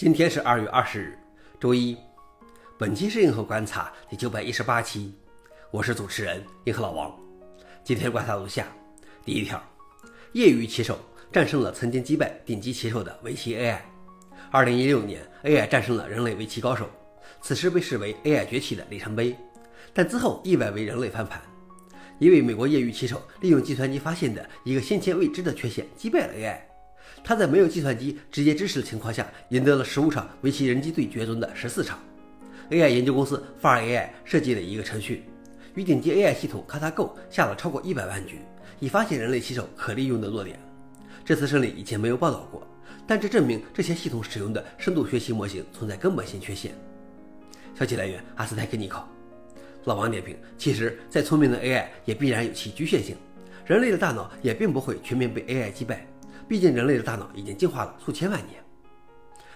今天是二月二十日，周一。本期是硬核观察第九百一十八期，我是主持人硬核老王。今天观察如下：第一条，业余棋手战胜了曾经击败顶级棋手的围棋 AI。二零一六年，AI 战胜了人类围棋高手，此时被视为 AI 崛起的里程碑。但之后意外为人类翻盘，一位美国业余棋手利用计算机发现的一个先前未知的缺陷击败了 AI。他在没有计算机直接支持的情况下，赢得了十五场围棋人机对决中的十四场。AI 研究公司 Far AI 设计了一个程序，与顶级 AI 系统 KataGo 下了超过一百万局，以发现人类棋手可利用的弱点。这次胜利以前没有报道过，但这证明这些系统使用的深度学习模型存在根本性缺陷。消息来源：阿斯泰克尼考。老王点评：其实再聪明的 AI 也必然有其局限性，人类的大脑也并不会全面被 AI 击败。毕竟，人类的大脑已经进化了数千万年。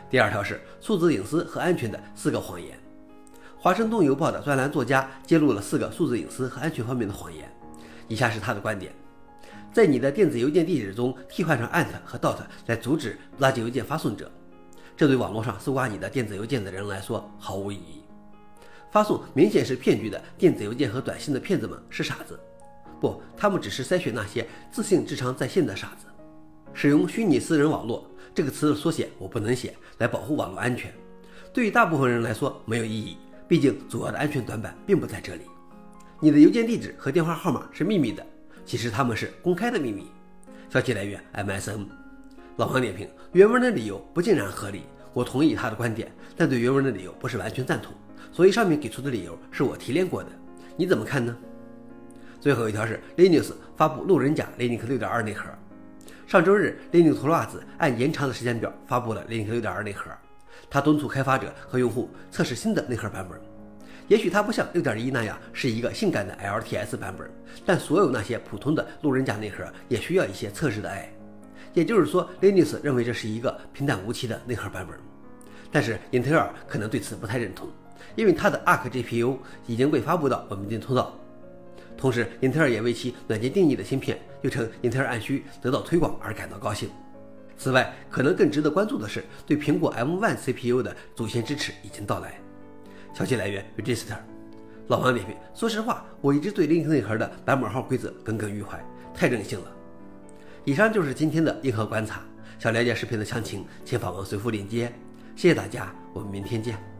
第二条是数字隐私和安全的四个谎言。华盛顿邮报的专栏作家揭露了四个数字隐私和安全方面的谎言。以下是他的观点：在你的电子邮件地址中替换上 at 和 dot 来阻止垃圾邮件发送者，这对网络上搜刮你的电子邮件的人来说毫无意义。发送明显是骗局的电子邮件和短信的骗子们是傻子，不，他们只是筛选那些自信智商在线的傻子。使用虚拟私人网络这个词的缩写我不能写，来保护网络安全。对于大部分人来说没有意义，毕竟主要的安全短板并不在这里。你的邮件地址和电话号码是秘密的，其实他们是公开的秘密。消息来源：MSN。老王点评：原文的理由不尽然合理，我同意他的观点，但对原文的理由不是完全赞同，所以上面给出的理由是我提炼过的。你怎么看呢？最后一条是 Linux 发布路人甲 Linux 6.2内核。上周日，Linux Torvalds 按延长的时间表发布了 Linux 6.2内核。他敦促开发者和用户测试新的内核版本。也许它不像6.1那样是一个性感的 LTS 版本，但所有那些普通的路人甲内核也需要一些测试的爱。也就是说，Linux 认为这是一个平淡无奇的内核版本。但是英特尔可能对此不太认同，因为它的 Arc GPU 已经被发布到稳定通道。同时，英特尔也为其软件定义的芯片，又称英特尔按需得到推广而感到高兴。此外，可能更值得关注的是，对苹果 M1 CPU 的主线支持已经到来。消息来源：Register。老王点评：说实话，我一直对 Linux 内核的版本号规则耿耿于怀，太任性了。以上就是今天的硬核观察。想了解视频的详情，请访问随附链接。谢谢大家，我们明天见。